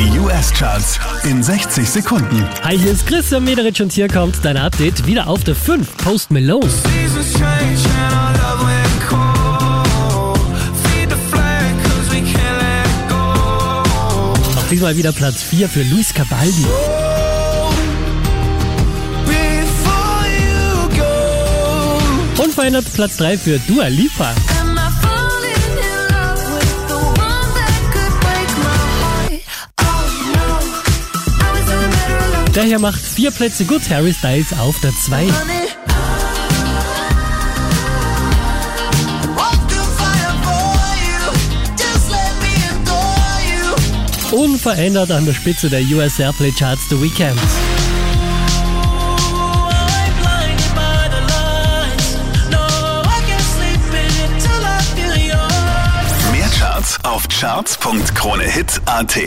Die US-Charts in 60 Sekunden. Hi, hier ist Christian Mederich und hier kommt dein Update wieder auf der 5. Post Malone. Auch diesmal wieder Platz 4 für Luis Cabaldi. Go. Unverändert Platz 3 für Dua Lipa. Der hier macht vier Plätze gut. Harry Styles auf der 2. Honey, Walk through fire for you. Just let me adore you. Unverändert an der Spitze der US Airplay Charts The Weekend. Mehr Charts auf charts.kronehit.at